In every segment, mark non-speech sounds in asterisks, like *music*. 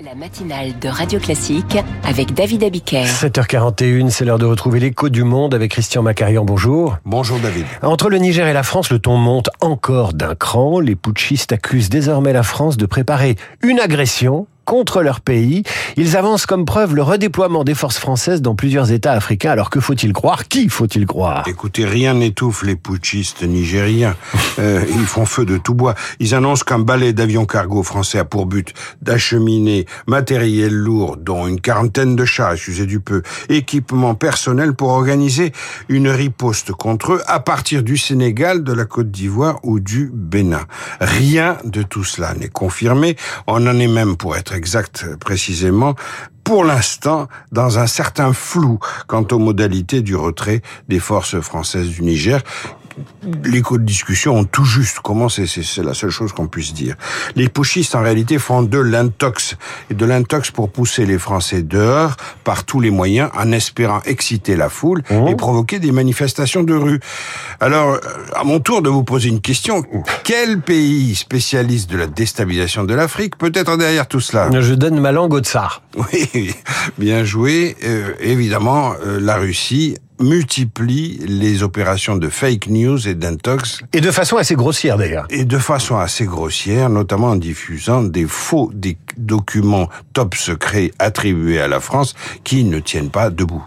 La matinale de Radio Classique avec David Abiker. 7h41, c'est l'heure de retrouver l'écho du monde avec Christian Macarian. Bonjour. Bonjour David. Entre le Niger et la France, le ton monte encore d'un cran. Les putschistes accusent désormais la France de préparer une agression contre leur pays. Ils avancent comme preuve le redéploiement des forces françaises dans plusieurs États africains. Alors que faut-il croire? Qui faut-il croire? Écoutez, rien n'étouffe les putschistes nigériens. *laughs* Euh, ils font feu de tout bois. Ils annoncent qu'un balai d'avions cargo français a pour but d'acheminer matériel lourd, dont une quarantaine de chars, excusez du peu, équipement personnel pour organiser une riposte contre eux à partir du Sénégal, de la Côte d'Ivoire ou du Bénin. Rien de tout cela n'est confirmé. On en est même, pour être exact précisément, pour l'instant dans un certain flou quant aux modalités du retrait des forces françaises du Niger les codes de discussion ont tout juste commencé, c'est la seule chose qu'on puisse dire. Les putschistes, en réalité, font de l'intox, et de l'intox pour pousser les Français dehors par tous les moyens, en espérant exciter la foule mmh. et provoquer des manifestations de rue. Alors, à mon tour de vous poser une question. Quel pays spécialiste de la déstabilisation de l'Afrique peut être derrière tout cela? Je donne ma langue au tsar. Oui, bien joué. Euh, évidemment, euh, la Russie multiplie les opérations de fake news et d'intox. Et de façon assez grossière d'ailleurs. Et de façon assez grossière, notamment en diffusant des faux des documents top secrets attribués à la France qui ne tiennent pas debout.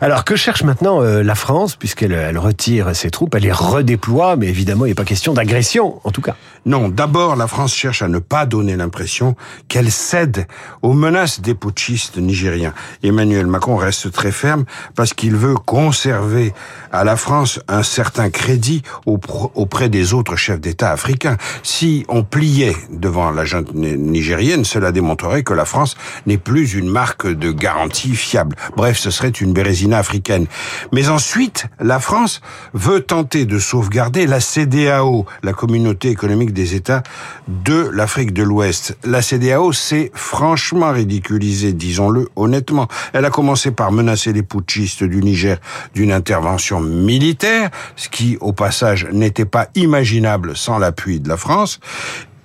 Alors que cherche maintenant euh, la France, puisqu'elle elle retire ses troupes, elle les redéploie, mais évidemment il n'est pas question d'agression en tout cas. Non, d'abord la France cherche à ne pas donner l'impression qu'elle cède aux menaces des putschistes nigériens. Emmanuel Macron reste très ferme parce qu'il veut conserver à la France un certain crédit auprès des autres chefs d'État africains. Si on pliait devant la junte nigérienne, cela démontrerait que la France n'est plus une marque de garantie fiable. Bref, ce serait une bérésina africaine. Mais ensuite, la France veut tenter de sauvegarder la CDAO, la communauté économique des États de l'Afrique de l'Ouest. La CDAO s'est franchement ridiculisée, disons-le honnêtement. Elle a commencé par menacer les putschistes du Niger d'une intervention militaire, ce qui, au passage, n'était pas imaginable sans l'appui de la France.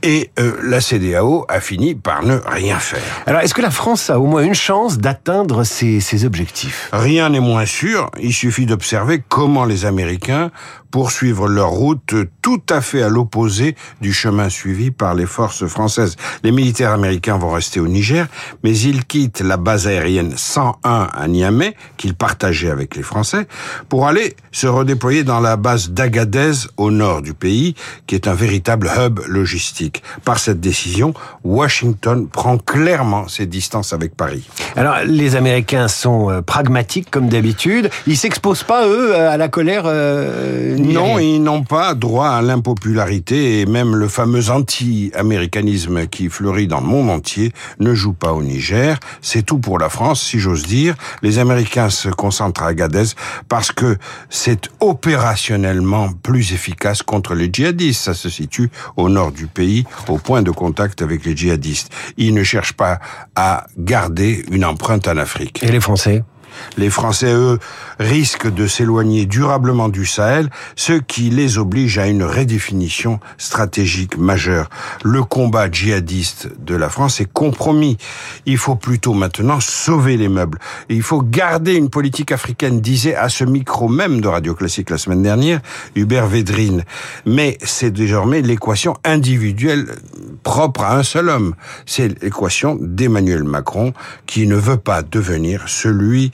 Et euh, la CDAO a fini par ne rien faire. Alors, est-ce que la France a au moins une chance d'atteindre ses, ses objectifs? Rien n'est moins sûr. Il suffit d'observer comment les Américains poursuivre leur route tout à fait à l'opposé du chemin suivi par les forces françaises. Les militaires américains vont rester au Niger, mais ils quittent la base aérienne 101 à Niamey, qu'ils partageaient avec les Français, pour aller se redéployer dans la base d'Agadez au nord du pays, qui est un véritable hub logistique. Par cette décision, Washington prend clairement ses distances avec Paris. Alors, les Américains sont euh, pragmatiques comme d'habitude. Ils s'exposent pas, eux, à la colère euh, non, ils n'ont pas droit à l'impopularité et même le fameux anti-américanisme qui fleurit dans le monde entier ne joue pas au Niger. C'est tout pour la France, si j'ose dire. Les Américains se concentrent à Gadez parce que c'est opérationnellement plus efficace contre les djihadistes. Ça se situe au nord du au point de contact avec les djihadistes. Ils ne cherchent pas à garder une empreinte en Afrique. Et les Français? Les Français, eux, risquent de s'éloigner durablement du Sahel, ce qui les oblige à une redéfinition stratégique majeure. Le combat djihadiste de la France est compromis. Il faut plutôt maintenant sauver les meubles. Et il faut garder une politique africaine, disait à ce micro même de Radio Classique la semaine dernière, Hubert Védrine. Mais c'est désormais l'équation individuelle propre à un seul homme. C'est l'équation d'Emmanuel Macron qui ne veut pas devenir celui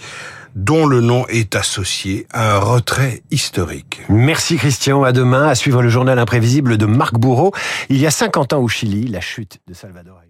dont le nom est associé à un retrait historique. Merci Christian, à demain, à suivre le journal imprévisible de Marc Bourreau. Il y a 50 ans au Chili, la chute de Salvador.